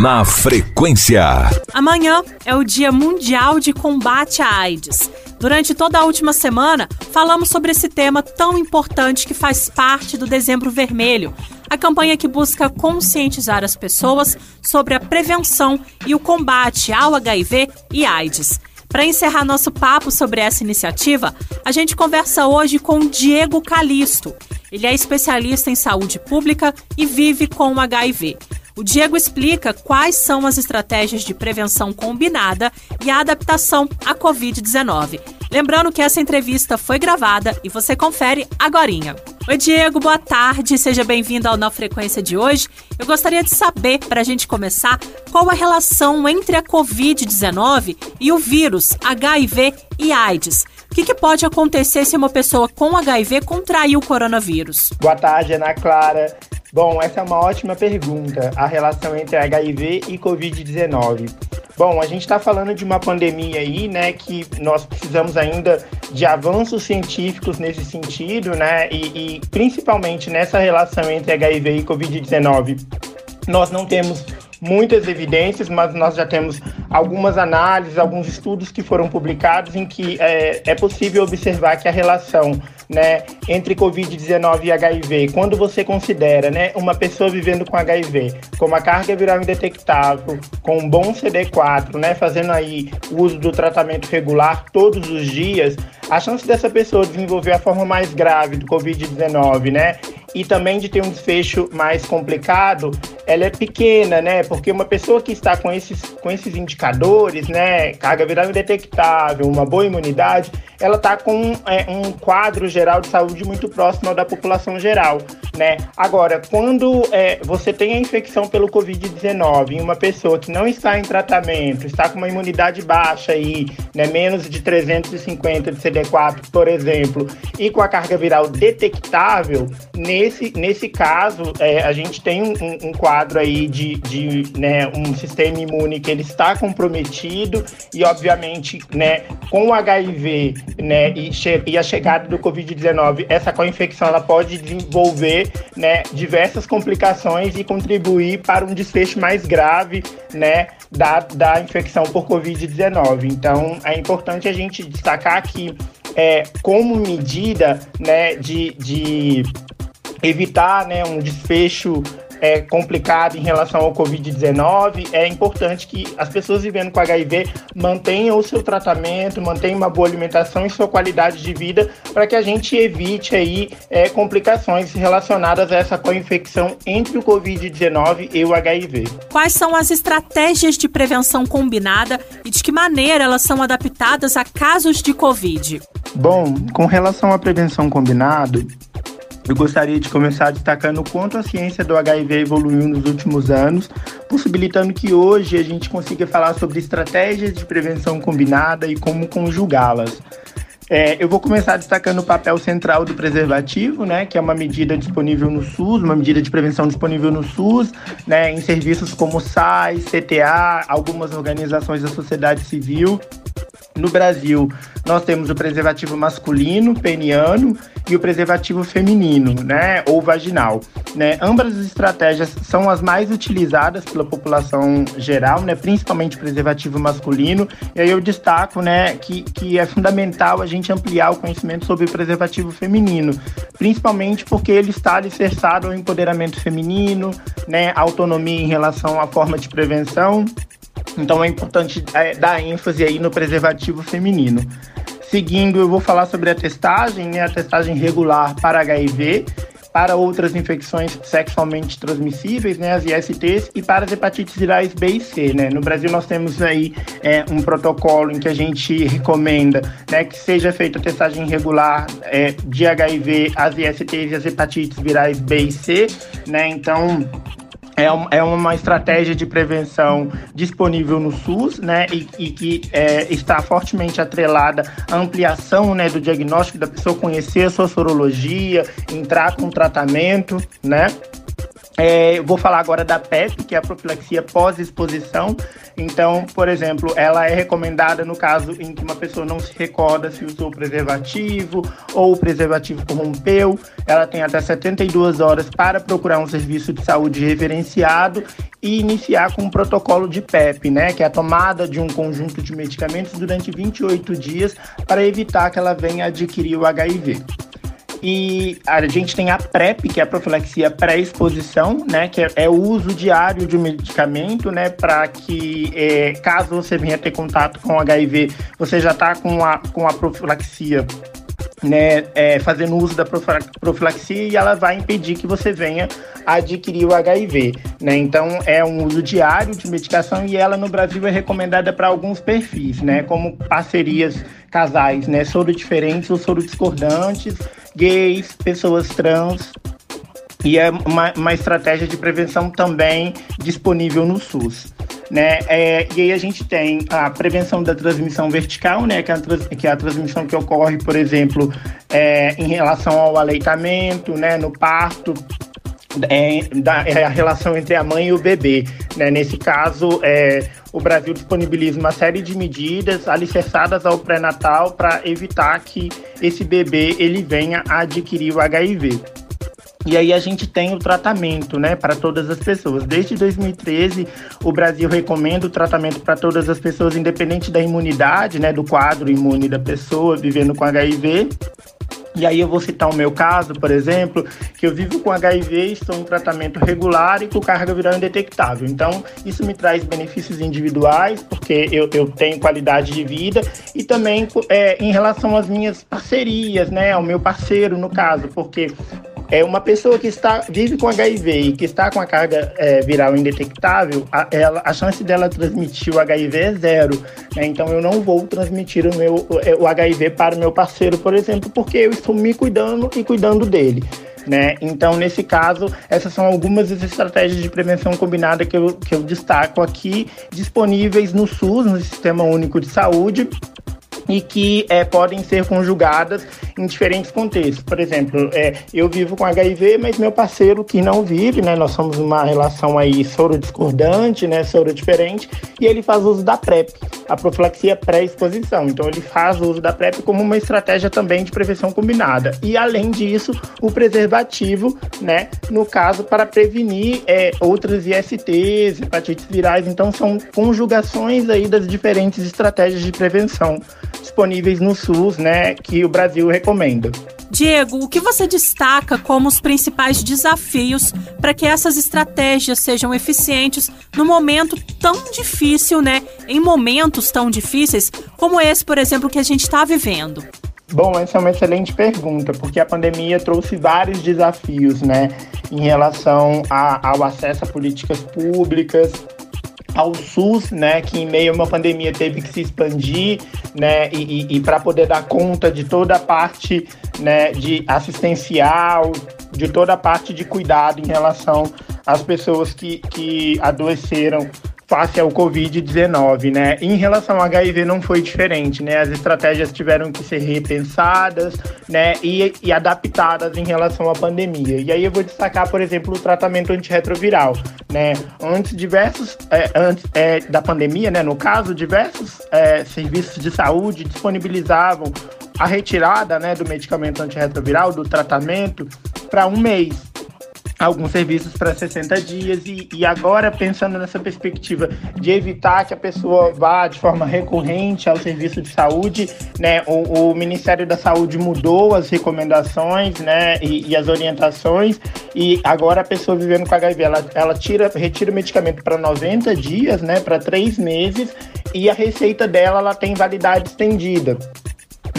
Na frequência. Amanhã é o Dia Mundial de Combate à AIDS. Durante toda a última semana, falamos sobre esse tema tão importante que faz parte do Dezembro Vermelho, a campanha que busca conscientizar as pessoas sobre a prevenção e o combate ao HIV e AIDS. Para encerrar nosso papo sobre essa iniciativa, a gente conversa hoje com Diego Calisto. Ele é especialista em saúde pública e vive com HIV. O Diego explica quais são as estratégias de prevenção combinada e a adaptação à Covid-19. Lembrando que essa entrevista foi gravada e você confere agorinha. Oi, Diego, boa tarde. Seja bem-vindo ao Na Frequência de hoje. Eu gostaria de saber, para a gente começar, qual a relação entre a Covid-19 e o vírus HIV e AIDS. O que, que, pode acontecer se uma pessoa com HIV contrair o coronavírus? Boa tarde, Ana Clara. Bom, essa é uma ótima pergunta, a relação entre HIV e Covid-19. Bom, a gente está falando de uma pandemia aí, né, que nós precisamos ainda de avanços científicos nesse sentido, né, e, e principalmente nessa relação entre HIV e Covid-19. Nós não temos muitas evidências, mas nós já temos algumas análises, alguns estudos que foram publicados em que é, é possível observar que a relação né, entre Covid-19 e HIV, quando você considera né, uma pessoa vivendo com HIV com uma carga viral indetectável, com um bom CD4, né, fazendo aí o uso do tratamento regular todos os dias, a chance dessa pessoa desenvolver a forma mais grave do Covid-19, né, e também de ter um desfecho mais complicado, ela é pequena, né? Porque uma pessoa que está com esses, com esses indicadores, né? Carga viral indetectável, uma boa imunidade, ela está com é, um quadro geral de saúde muito próximo ao da população geral, né? Agora, quando é, você tem a infecção pelo Covid-19 em uma pessoa que não está em tratamento, está com uma imunidade baixa aí, né? Menos de 350 de CD4, por exemplo, e com a carga viral detectável, nesse, nesse caso, é, a gente tem um, um, quadro aí de, de né, um sistema imune que ele está comprometido e, obviamente, né, com o HIV né, e, e a chegada do Covid-19, essa co-infecção ela pode desenvolver né, diversas complicações e contribuir para um desfecho mais grave né, da, da infecção por Covid-19. Então, é importante a gente destacar aqui é, como medida né, de, de evitar né, um desfecho é, complicado em relação ao Covid-19, é importante que as pessoas vivendo com HIV mantenham o seu tratamento, mantenham uma boa alimentação e sua qualidade de vida para que a gente evite aí é, complicações relacionadas a essa co-infecção entre o Covid-19 e o HIV. Quais são as estratégias de prevenção combinada e de que maneira elas são adaptadas a casos de Covid? Bom, com relação à prevenção combinada, eu gostaria de começar destacando o quanto a ciência do HIV evoluiu nos últimos anos, possibilitando que hoje a gente consiga falar sobre estratégias de prevenção combinada e como conjugá-las. É, eu vou começar destacando o papel central do preservativo, né, que é uma medida disponível no SUS, uma medida de prevenção disponível no SUS, né, em serviços como SAIS, CTA, algumas organizações da sociedade civil. No Brasil, nós temos o preservativo masculino, peniano, e o preservativo feminino, né, ou vaginal. Né? Ambas as estratégias são as mais utilizadas pela população geral, né, principalmente preservativo masculino. E aí eu destaco, né, que, que é fundamental a gente ampliar o conhecimento sobre o preservativo feminino, principalmente porque ele está alicerçado ao empoderamento feminino, né, autonomia em relação à forma de prevenção. Então é importante dar ênfase aí no preservativo feminino. Seguindo, eu vou falar sobre a testagem, né, a testagem regular para HIV, para outras infecções sexualmente transmissíveis, né, as ISTs, e para as hepatites virais B e C. Né. No Brasil, nós temos aí é, um protocolo em que a gente recomenda né, que seja feita a testagem regular é, de HIV, as ISTs e as hepatites virais B e C. Né, então, é, é uma estratégia de prevenção disponível no SUS, né, e, e que é, está fortemente atrelada à ampliação, né, do diagnóstico da pessoa conhecer a sua sorologia, entrar com tratamento, né. É, vou falar agora da PEP, que é a profilaxia pós-exposição. Então, por exemplo, ela é recomendada no caso em que uma pessoa não se recorda se usou preservativo ou o preservativo corrompeu. Ela tem até 72 horas para procurar um serviço de saúde referenciado e iniciar com um protocolo de PEP, né, que é a tomada de um conjunto de medicamentos durante 28 dias para evitar que ela venha adquirir o HIV. E a gente tem a PrEP, que é a profilaxia pré-exposição, né? Que é, é, o uso diário de um medicamento, né? Para que, é, caso você venha ter contato com HIV, você já está com a, com a profilaxia né, é, fazendo uso da profilaxia e ela vai impedir que você venha adquirir o HIV. Né? Então, é um uso diário de medicação e ela no Brasil é recomendada para alguns perfis, né? como parcerias casais, né? soro diferentes ou soro discordantes, gays, pessoas trans. E é uma, uma estratégia de prevenção também disponível no SUS. Né? É, e aí a gente tem a prevenção da transmissão vertical, né? que, é a, que é a transmissão que ocorre, por exemplo, é, em relação ao aleitamento, né? no parto, é, da, é a relação entre a mãe e o bebê. Né? Nesse caso, é, o Brasil disponibiliza uma série de medidas alicerçadas ao pré-natal para evitar que esse bebê ele venha a adquirir o HIV. E aí a gente tem o tratamento, né, para todas as pessoas. Desde 2013, o Brasil recomenda o tratamento para todas as pessoas, independente da imunidade, né, do quadro imune da pessoa vivendo com HIV. E aí eu vou citar o meu caso, por exemplo, que eu vivo com HIV, estou em tratamento regular e com carga viral indetectável. Então, isso me traz benefícios individuais, porque eu, eu tenho qualidade de vida, e também é, em relação às minhas parcerias, né, ao meu parceiro, no caso, porque é uma pessoa que está vive com HIV e que está com a carga é, viral indetectável, a, ela, a chance dela transmitir o HIV é zero. Né? Então eu não vou transmitir o meu o HIV para o meu parceiro, por exemplo, porque eu estou me cuidando e cuidando dele. Né? Então, nesse caso, essas são algumas das estratégias de prevenção combinada que eu, que eu destaco aqui, disponíveis no SUS, no Sistema Único de Saúde, e que é, podem ser conjugadas em diferentes contextos. Por exemplo, é, eu vivo com HIV, mas meu parceiro que não vive, né? Nós somos uma relação aí soro discordante, né? Soro diferente, e ele faz uso da PrEP, a profilaxia pré-exposição. Então ele faz uso da PrEP como uma estratégia também de prevenção combinada. E além disso, o preservativo, né? No caso, para prevenir é, outras ISTs, hepatites virais. Então são conjugações aí das diferentes estratégias de prevenção disponíveis no SUS, né, que o Brasil recomenda. Diego, o que você destaca como os principais desafios para que essas estratégias sejam eficientes no momento tão difícil, né? Em momentos tão difíceis como esse, por exemplo, que a gente está vivendo? Bom, essa é uma excelente pergunta, porque a pandemia trouxe vários desafios, né, em relação a, ao acesso a políticas públicas, ao SUS, né, que em meio a uma pandemia teve que se expandir, né, e, e, e para poder dar conta de toda a parte, né, de assistencial, de toda a parte de cuidado em relação às pessoas que, que adoeceram face ao Covid-19, né? Em relação ao HIV não foi diferente, né? As estratégias tiveram que ser repensadas, né? E, e adaptadas em relação à pandemia. E aí eu vou destacar, por exemplo, o tratamento antirretroviral, né? Antes diversos, é, antes é, da pandemia, né? No caso, diversos é, serviços de saúde disponibilizavam a retirada, né, do medicamento antirretroviral, do tratamento, para um mês alguns serviços para 60 dias e, e, agora pensando nessa perspectiva de evitar que a pessoa vá de forma recorrente ao serviço de saúde, né, o, o Ministério da Saúde mudou as recomendações, né, e, e, as orientações e agora a pessoa vivendo com HIV, ela, ela tira, retira o medicamento para 90 dias, né, para três meses e a receita dela ela tem validade estendida.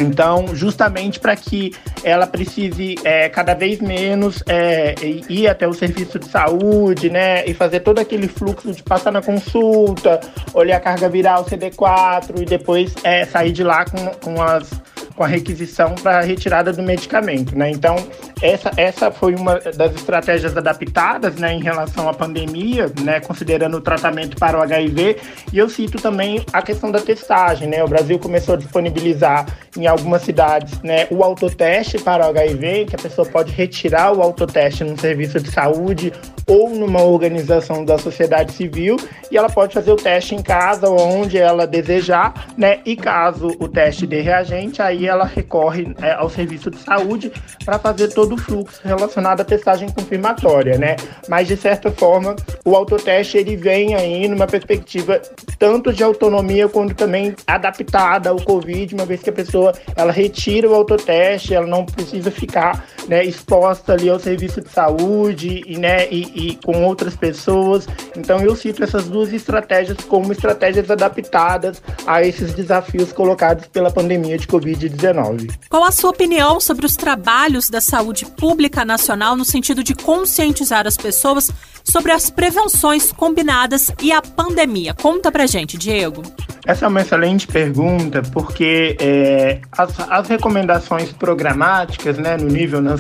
Então, justamente para que ela precise é, cada vez menos é, ir até o serviço de saúde, né? E fazer todo aquele fluxo de passar na consulta, olhar a carga viral CD4 e depois é, sair de lá com, com as com a requisição para a retirada do medicamento, né? Então, essa, essa foi uma das estratégias adaptadas, né, em relação à pandemia, né, considerando o tratamento para o HIV, e eu cito também a questão da testagem, né? O Brasil começou a disponibilizar em algumas cidades, né, o autoteste para o HIV, que a pessoa pode retirar o autoteste num serviço de saúde ou numa organização da sociedade civil e ela pode fazer o teste em casa ou onde ela desejar, né? E caso o teste dê reagente, aí ela recorre é, ao serviço de saúde para fazer todo o fluxo relacionado à testagem confirmatória, né? Mas de certa forma, o autoteste ele vem aí numa perspectiva tanto de autonomia quanto também adaptada ao COVID, uma vez que a pessoa ela retira o autoteste, ela não precisa ficar né, exposta ali ao serviço de saúde e, né, e, e com outras pessoas. Então eu cito essas duas estratégias como estratégias adaptadas a esses desafios colocados pela pandemia de Covid-19. Qual a sua opinião sobre os trabalhos da saúde pública nacional no sentido de conscientizar as pessoas sobre as prevenções combinadas e a pandemia? Conta pra gente, Diego. Essa é uma excelente pergunta, porque é, as, as recomendações programáticas né, no nível nacional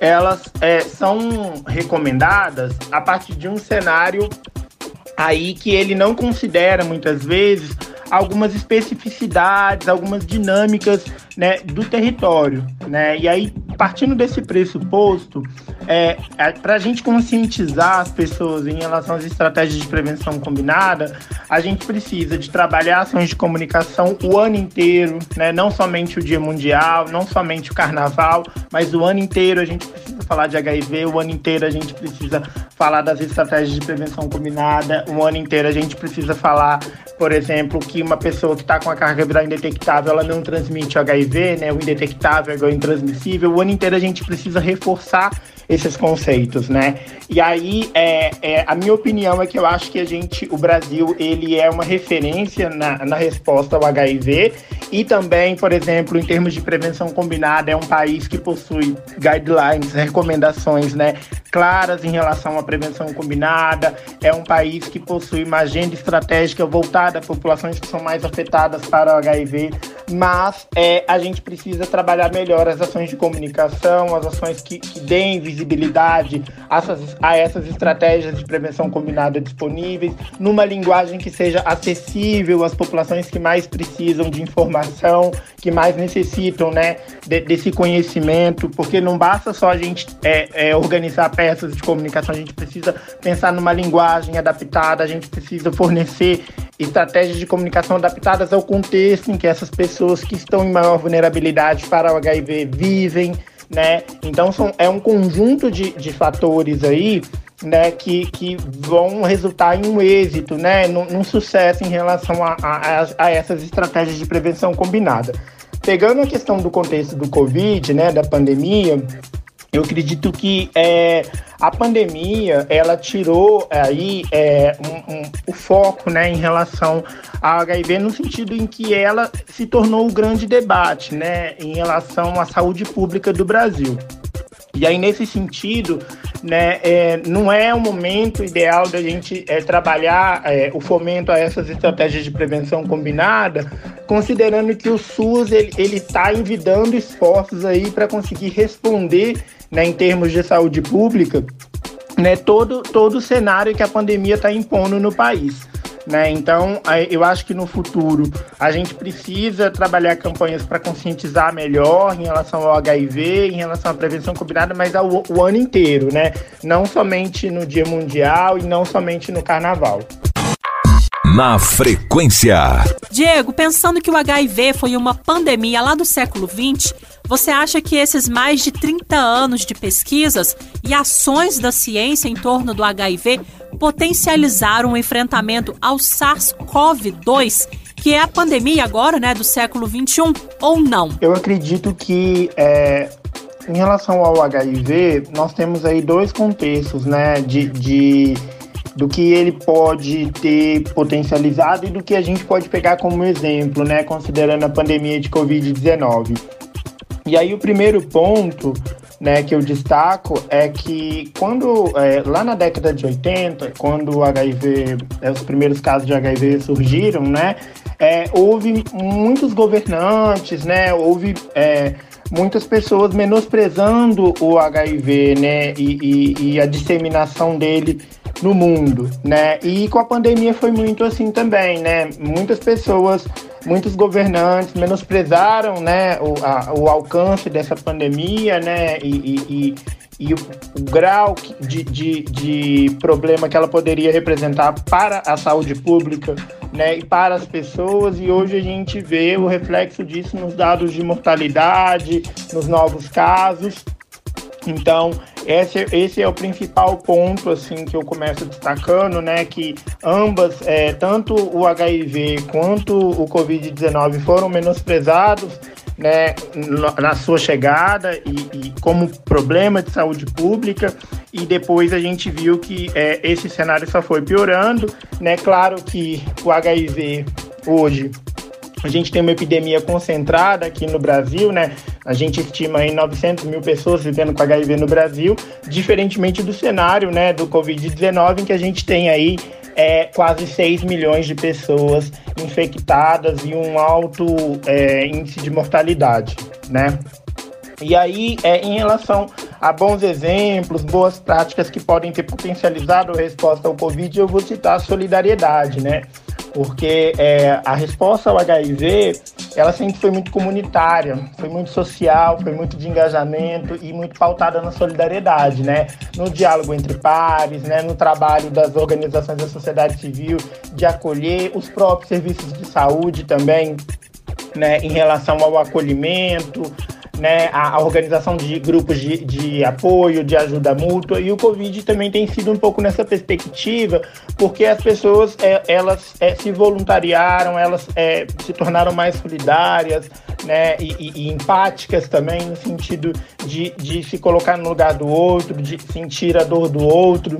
elas é, são recomendadas a partir de um cenário aí que ele não considera muitas vezes algumas especificidades, algumas dinâmicas né, do território. Né? E aí, partindo desse pressuposto, é, é para a gente conscientizar as pessoas em relação às estratégias de prevenção combinada, a gente precisa de trabalhar ações de comunicação o ano inteiro, né? não somente o Dia Mundial, não somente o Carnaval, mas o ano inteiro a gente precisa falar de HIV, o ano inteiro a gente precisa falar das estratégias de prevenção combinada, o ano inteiro a gente precisa falar, por exemplo, que uma pessoa que está com a carga viral indetectável, ela não transmite HIV, né? O indetectável é o intransmissível. O ano inteiro a gente precisa reforçar esses conceitos, né? E aí, é, é, a minha opinião é que eu acho que a gente, o Brasil, ele é uma referência na, na resposta ao HIV e também, por exemplo, em termos de prevenção combinada, é um país que possui guidelines, recomendações, né, claras em relação à prevenção combinada, é um país que possui uma agenda estratégica voltada a populações que são mais afetadas para o HIV, mas é, a gente precisa trabalhar melhor as ações de comunicação, as ações que, que deem visibilidade a essas, a essas estratégias de prevenção combinada disponíveis, numa linguagem que seja acessível às populações que mais precisam de informação, que mais necessitam né, de, desse conhecimento, porque não basta só a gente é, é, organizar peças de comunicação, a gente precisa pensar numa linguagem adaptada, a gente precisa fornecer estratégias de comunicação adaptadas ao contexto em que essas pessoas que estão em maior vulnerabilidade para o HIV vivem, né? Então são, é um conjunto de, de fatores aí né, que, que vão resultar em um êxito, né, num, num sucesso em relação a, a, a, essas estratégias de prevenção combinada. Pegando a questão do contexto do Covid, né, da pandemia, eu acredito que é, a pandemia ela tirou aí é, um, um, o foco né, em relação ao HIV no sentido em que ela se tornou o grande debate né, em relação à saúde pública do Brasil. E aí, nesse sentido, né, é, não é o momento ideal da gente é, trabalhar é, o fomento a essas estratégias de prevenção combinada, considerando que o SUS ele está envidando esforços aí para conseguir responder, né, em termos de saúde pública, né, todo, todo o cenário que a pandemia está impondo no país. Né? Então, eu acho que no futuro a gente precisa trabalhar campanhas para conscientizar melhor em relação ao HIV, em relação à prevenção combinada, mas ao, o ano inteiro, né? Não somente no Dia Mundial e não somente no Carnaval. Na frequência. Diego, pensando que o HIV foi uma pandemia lá do século XX, você acha que esses mais de 30 anos de pesquisas e ações da ciência em torno do HIV potencializaram o enfrentamento ao SARS-CoV-2, que é a pandemia agora, né, do século XXI, ou não? Eu acredito que é, em relação ao HIV, nós temos aí dois contextos, né, de, de do que ele pode ter potencializado e do que a gente pode pegar como exemplo, né, considerando a pandemia de Covid-19. E aí o primeiro ponto né, que eu destaco é que quando é, lá na década de 80, quando o HIV, é, os primeiros casos de HIV surgiram, né, é, houve muitos governantes, né, houve é, muitas pessoas menosprezando o HIV, né, e, e, e a disseminação dele no mundo, né? E com a pandemia foi muito assim também, né? Muitas pessoas, muitos governantes menosprezaram, né, o, a, o alcance dessa pandemia, né? E, e, e, e o, o, grau de, de, de problema que ela poderia representar para a saúde pública, né? E para as pessoas. E hoje a gente vê o reflexo disso nos dados de mortalidade, nos novos casos. Então, esse, esse é o principal ponto assim que eu começo destacando, né? Que ambas, é, tanto o HIV quanto o Covid-19 foram menosprezados né, na sua chegada e, e, como problema de saúde pública e depois a gente viu que é, esse cenário só foi piorando, né? Claro que o HIV hoje a gente tem uma epidemia concentrada aqui no Brasil, né? A gente estima aí 900 mil pessoas vivendo com HIV no Brasil, diferentemente do cenário, né, do Covid-19, em que a gente tem aí é, quase 6 milhões de pessoas infectadas e um alto é, índice de mortalidade, né? E aí, é, em relação a bons exemplos, boas práticas que podem ter potencializado a resposta ao Covid, eu vou citar a solidariedade, né? Porque é, a resposta ao HIV ela sempre foi muito comunitária, foi muito social, foi muito de engajamento e muito pautada na solidariedade, né? No diálogo entre pares, né? No trabalho das organizações da sociedade civil de acolher os próprios serviços de saúde também, né? Em relação ao acolhimento, né, a, a organização de grupos de, de, apoio, de ajuda mútua, e o Covid também tem sido um pouco nessa perspectiva, porque as pessoas é, elas é, se voluntariaram, elas é, se tornaram mais solidárias, né, e, e, e, empáticas também, no sentido de, de se colocar no lugar do outro, de sentir a dor do outro.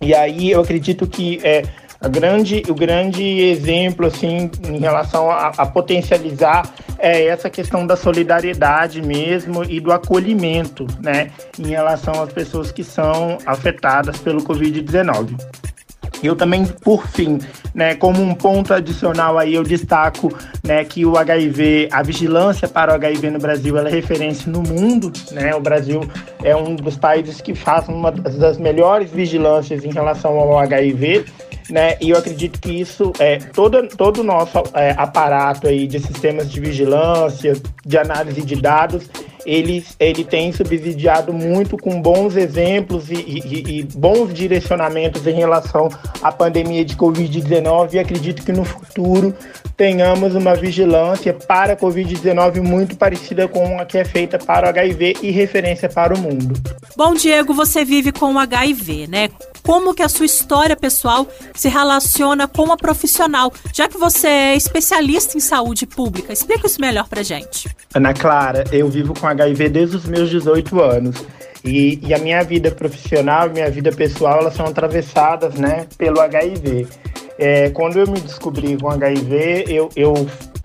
E aí eu acredito que é, a grande, o grande exemplo assim em relação a, a, potencializar é essa questão da solidariedade mesmo e do acolhimento, né, em relação às pessoas que são afetadas pelo Covid-19. Eu também, por fim, né, como um ponto adicional aí, eu destaco né, que o HIV, a vigilância para o HIV no Brasil, ela é referência no mundo. Né? O Brasil é um dos países que faz uma das melhores vigilâncias em relação ao HIV né? E eu acredito que isso é todo todo o nosso é, aparato aí de sistemas de vigilância, de análise de dados, ele, ele tem subsidiado muito com bons exemplos e, e, e bons direcionamentos em relação à pandemia de Covid-19 e acredito que no futuro tenhamos uma vigilância para a Covid-19 muito parecida com a que é feita para o HIV e referência para o mundo. Bom, Diego, você vive com o HIV, né? Como que a sua história pessoal se relaciona com a profissional, já que você é especialista em saúde pública? Explica isso melhor pra gente. Ana Clara, eu vivo com HIV desde os meus 18 anos. E, e a minha vida profissional e minha vida pessoal, elas são atravessadas, né, pelo HIV. É, quando eu me descobri com HIV, eu, eu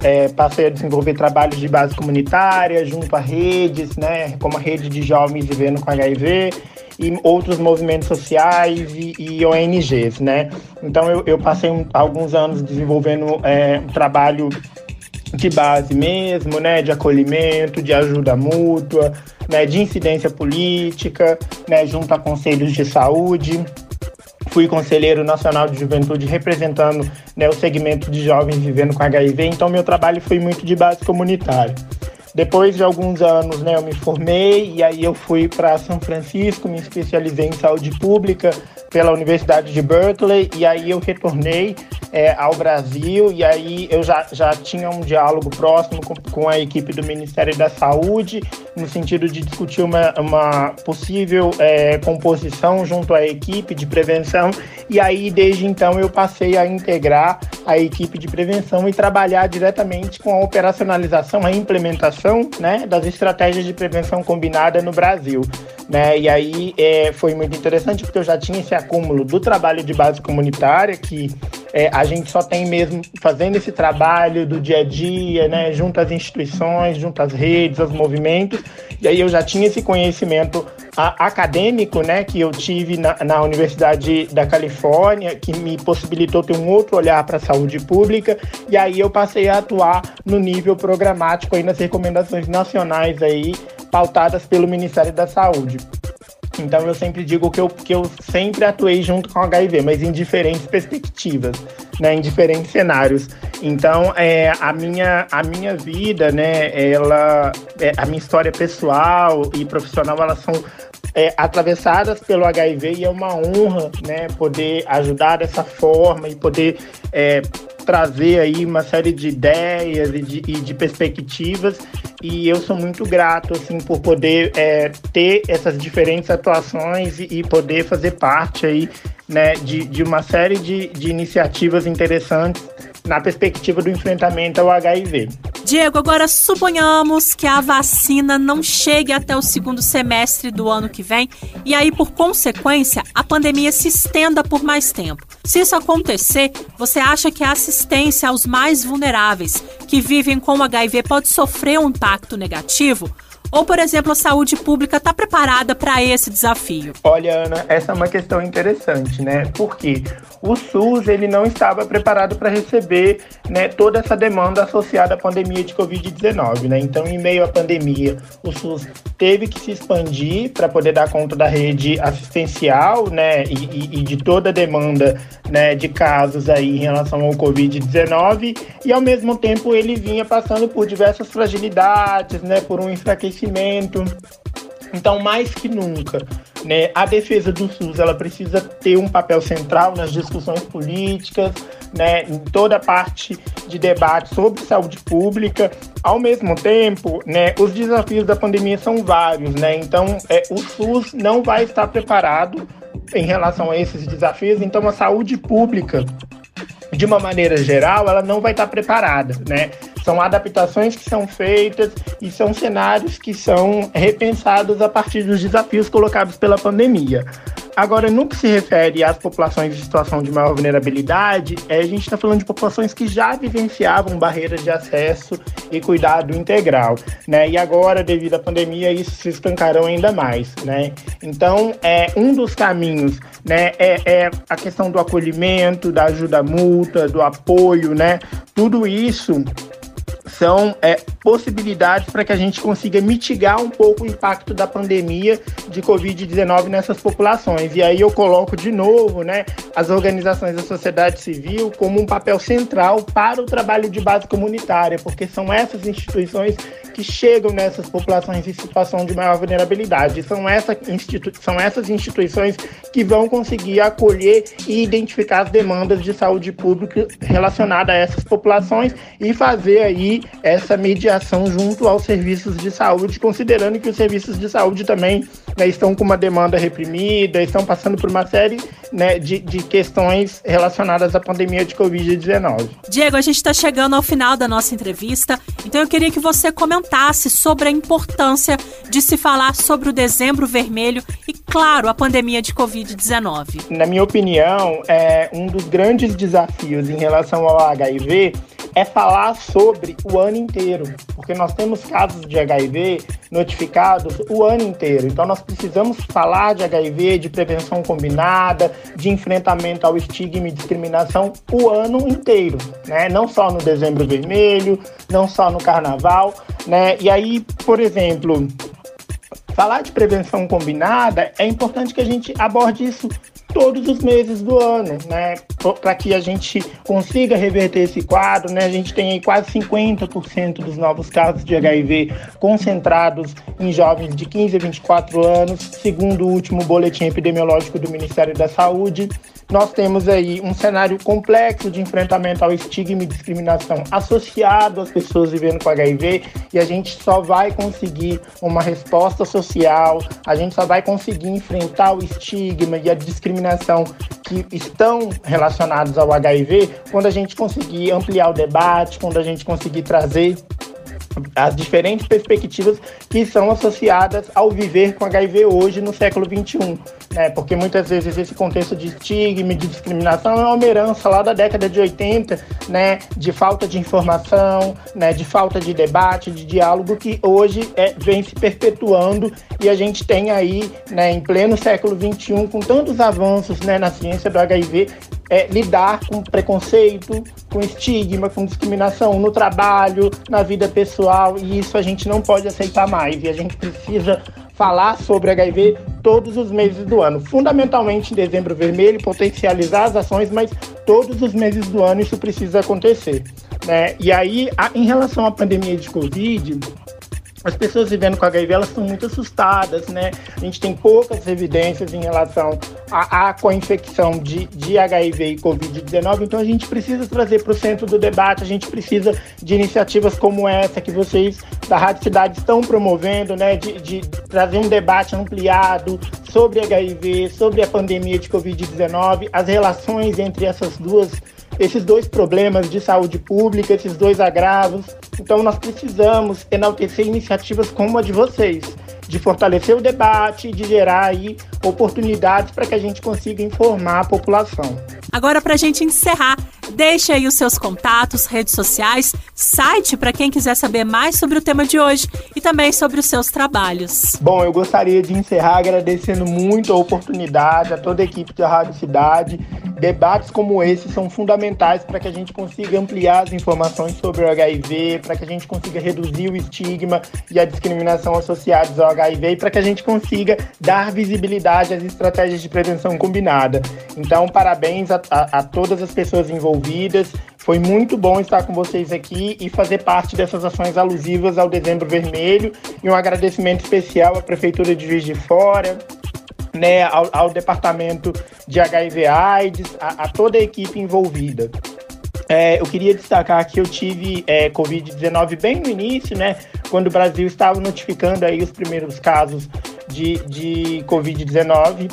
é, passei a desenvolver trabalhos de base comunitária junto a redes, né, como a rede de jovens vivendo com HIV e outros movimentos sociais e, e ONGs, né. Então eu, eu passei um, alguns anos desenvolvendo é, um trabalho de base mesmo, né, de acolhimento, de ajuda mútua, né, de incidência política, né, junto a conselhos de saúde fui conselheiro nacional de juventude representando né, o segmento de jovens vivendo com HIV, então meu trabalho foi muito de base comunitária. Depois de alguns anos, né, eu me formei e aí eu fui para São Francisco, me especializei em saúde pública pela Universidade de Berkeley e aí eu retornei é, ao Brasil e aí eu já, já tinha um diálogo próximo com, com, a equipe do Ministério da Saúde no sentido de discutir uma, uma possível é, composição junto à equipe de prevenção e aí desde então eu passei a integrar a equipe de prevenção e trabalhar diretamente com a operacionalização, a implementação né, das estratégias de prevenção combinada no Brasil. Né? E aí é, foi muito interessante porque eu já tinha esse acúmulo do trabalho de base comunitária que é, a gente só tem mesmo fazendo esse trabalho do dia a dia, né, junto às instituições, junto às redes, aos movimentos, e aí eu já tinha esse conhecimento a, acadêmico, né, que eu tive na, na Universidade da Califórnia, que me possibilitou ter um outro olhar para a saúde pública, e aí eu passei a atuar no nível programático aí nas recomendações nacionais aí pautadas pelo Ministério da Saúde. Então eu sempre digo que eu, que eu sempre atuei junto com HIV, mas em diferentes perspectivas, né, em diferentes cenários. Então é, a, minha, a minha vida, né, ela, é, a minha história pessoal e profissional, elas são é, atravessadas pelo HIV e é uma honra, né, poder ajudar dessa forma e poder é, trazer aí uma série de ideias e de, e de perspectivas. E eu sou muito grato assim por poder é, ter essas diferentes atuações e, e, poder fazer parte aí né, de, de uma série de, de iniciativas interessantes na perspectiva do enfrentamento ao HIV. Diego, agora suponhamos que a vacina não chegue até o segundo semestre do ano que vem e aí, por consequência, a pandemia se estenda por mais tempo. Se isso acontecer, você acha que a assistência aos mais vulneráveis que vivem com HIV pode sofrer um impacto negativo? Ou, por exemplo, a saúde pública está preparada para esse desafio? Olha, Ana, essa é uma questão interessante, né? Porque o SUS ele não estava preparado para receber né, toda essa demanda associada à pandemia de Covid-19, né? Então, em meio à pandemia, o SUS teve que se expandir para poder dar conta da rede assistencial, né? E, e, de toda a demanda né, de casos aí em relação ao Covid-19 e, ao mesmo tempo, ele vinha passando por diversas fragilidades, né? Por um enfraquecimento conhecimento. Então, mais que nunca, né, a defesa do SUS ela precisa ter um papel central nas discussões políticas, né, em toda a parte de debate sobre saúde pública. Ao mesmo tempo, né, os desafios da pandemia são vários, né, então é, o SUS não vai estar preparado em relação a esses desafios. Então, a saúde pública, de uma maneira geral, ela não vai estar preparada, né? São adaptações que são feitas e são cenários que são repensados a partir dos desafios colocados pela pandemia. Agora, no que se refere às populações em situação de maior vulnerabilidade, é, a gente está falando de populações que já vivenciavam barreiras de acesso e cuidado integral, né? E agora, devido à pandemia, isso se escancarou ainda mais, né? Então, é, um dos caminhos, né, é, é a questão do acolhimento, da ajuda mútua, do apoio, né? Tudo isso são é, possibilidades para que a gente consiga mitigar um pouco o impacto da pandemia de Covid-19 nessas populações. E aí eu coloco de novo né, as organizações da sociedade civil como um papel central para o trabalho de base comunitária, porque são essas instituições que chegam nessas populações em situação de maior vulnerabilidade. São, essa institu são essas instituições que vão conseguir acolher e identificar as demandas de saúde pública relacionadas a essas populações e fazer aí essa mediação junto aos serviços de saúde, considerando que os serviços de saúde também né, estão com uma demanda reprimida, estão passando por uma série né, de, de questões relacionadas à pandemia de Covid-19. Diego, a gente está chegando ao final da nossa entrevista, então eu queria que você comentasse sobre a importância de se falar sobre o dezembro vermelho e, claro, a pandemia de Covid-19. Na minha opinião, é um dos grandes desafios em relação ao HIV é falar sobre o ano inteiro, porque nós temos casos de HIV notificados o ano inteiro. Então nós precisamos falar de HIV, de prevenção combinada, de enfrentamento ao estigma e discriminação o ano inteiro, né? Não só no dezembro vermelho, não só no carnaval, né? E aí, por exemplo, falar de prevenção combinada é importante que a gente aborde isso todos os meses do ano, né? Para que a gente consiga reverter esse quadro, né? A gente tem aí quase 50% dos novos casos de HIV concentrados em jovens de 15 a 24 anos, segundo o último boletim epidemiológico do Ministério da Saúde nós temos aí um cenário complexo de enfrentamento ao estigma e discriminação associado às pessoas vivendo com HIV e a gente só vai conseguir uma resposta social, a gente só vai conseguir enfrentar o estigma e a discriminação que estão relacionados ao HIV quando a gente conseguir ampliar o debate, quando a gente conseguir trazer as diferentes perspectivas que são associadas ao viver com HIV hoje no século XXI. Né? Porque muitas vezes esse contexto de estigma, de discriminação é uma herança lá da década de 80, né? de falta de informação, né? de falta de debate, de diálogo, que hoje é, vem se perpetuando e a gente tem aí, né, em pleno século XXI, com tantos avanços né, na ciência do HIV, é, lidar com preconceito, com estigma, com discriminação no trabalho, na vida pessoal, e isso a gente não pode aceitar mais. E a gente precisa falar sobre HIV todos os meses do ano. Fundamentalmente em dezembro vermelho, potencializar as ações, mas todos os meses do ano isso precisa acontecer. Né? E aí, a, em relação à pandemia de Covid, as pessoas vivendo com HIV elas estão muito assustadas, né? A gente tem poucas evidências em relação à, à co-infecção de, de HIV e Covid-19, então a gente precisa trazer para o centro do debate, a gente precisa de iniciativas como essa que vocês da Rádio Cidade estão promovendo, né? De, de trazer um debate ampliado sobre HIV, sobre a pandemia de Covid-19, as relações entre essas duas esses dois problemas de saúde pública, esses dois agravos. Então, nós precisamos enaltecer iniciativas como a de vocês, de fortalecer o debate, de gerar aí oportunidades para que a gente consiga informar a população. Agora, para a gente encerrar, deixe aí os seus contatos, redes sociais, site para quem quiser saber mais sobre o tema de hoje e também sobre os seus trabalhos. Bom, eu gostaria de encerrar agradecendo muito a oportunidade a toda a equipe da Rádio Cidade Debates como esse são fundamentais para que a gente consiga ampliar as informações sobre o HIV, para que a gente consiga reduzir o estigma e a discriminação associados ao HIV e para que a gente consiga dar visibilidade às estratégias de prevenção combinada. Então, parabéns a, a, a todas as pessoas envolvidas. Foi muito bom estar com vocês aqui e fazer parte dessas ações alusivas ao Dezembro Vermelho. E um agradecimento especial à Prefeitura de Juiz de Fora, né, ao, ao departamento de HIV/AIDS, a, a, toda a equipe envolvida. É, eu queria destacar que eu tive é, Covid-19 bem no início, né, quando o Brasil estava notificando aí os primeiros casos de, de Covid-19.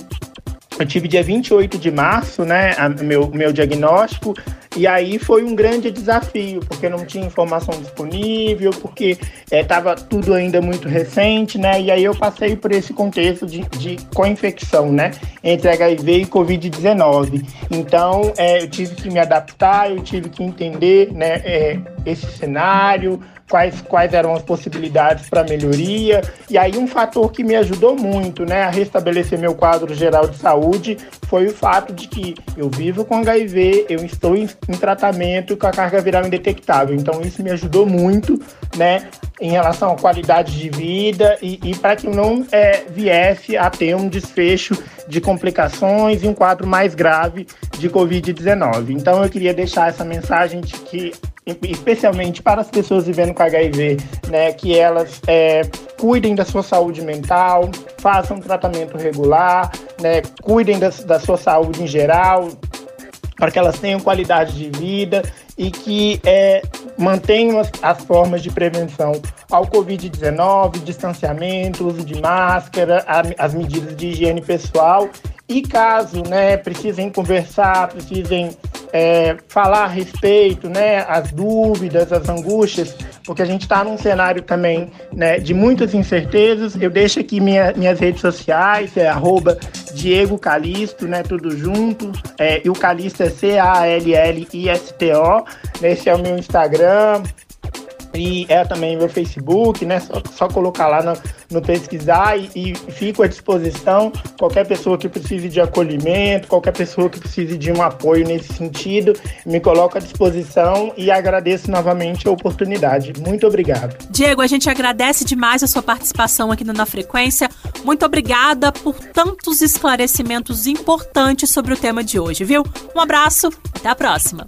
Eu tive dia 28 de março, né, a, meu, meu diagnóstico, e aí foi um grande desafio, porque não tinha informação disponível, porque estava é, tudo ainda muito recente, né? E aí eu passei por esse contexto de, de co-infecção, né? Entre HIV e Covid-19. Então, é, eu tive que me adaptar, eu tive que entender né, é, esse cenário, quais, quais eram as possibilidades para melhoria. E aí um fator que me ajudou muito né, a restabelecer meu quadro geral de saúde foi o fato de que eu vivo com HIV, eu estou em, em tratamento com a carga viral indetectável. Então isso me ajudou muito né, em relação à qualidade de vida e, e para que não é, viesse a ter um desfecho de complicações e um quadro mais grave de Covid-19. Então eu queria deixar essa mensagem de que especialmente para as pessoas vivendo com HIV, né, que elas é, cuidem da sua saúde mental, façam tratamento regular, né, cuidem da, da sua saúde em geral, para que elas tenham qualidade de vida e que é, mantenham as, as, formas de prevenção ao Covid-19, distanciamento, uso de máscara, a, as medidas de higiene pessoal. E caso né, precisem conversar, precisem é, falar a respeito, né, as dúvidas, as angústias, porque a gente está num cenário também né, de muitas incertezas. Eu deixo aqui minha, minhas redes sociais, é arroba Diego Calisto, né, tudo junto. É, e o Calisto é C-A-L-L-I-S-T-O. Esse é o meu Instagram, e é também meu Facebook, né? Só, só colocar lá no, no pesquisar e, e, fico à disposição. Qualquer pessoa que precise de acolhimento, qualquer pessoa que precise de um apoio nesse sentido, me coloco à disposição e agradeço novamente a oportunidade. Muito obrigado. Diego, a gente agradece demais a sua participação aqui no Na Frequência. Muito obrigada por tantos esclarecimentos importantes sobre o tema de hoje, viu? Um abraço, até a próxima.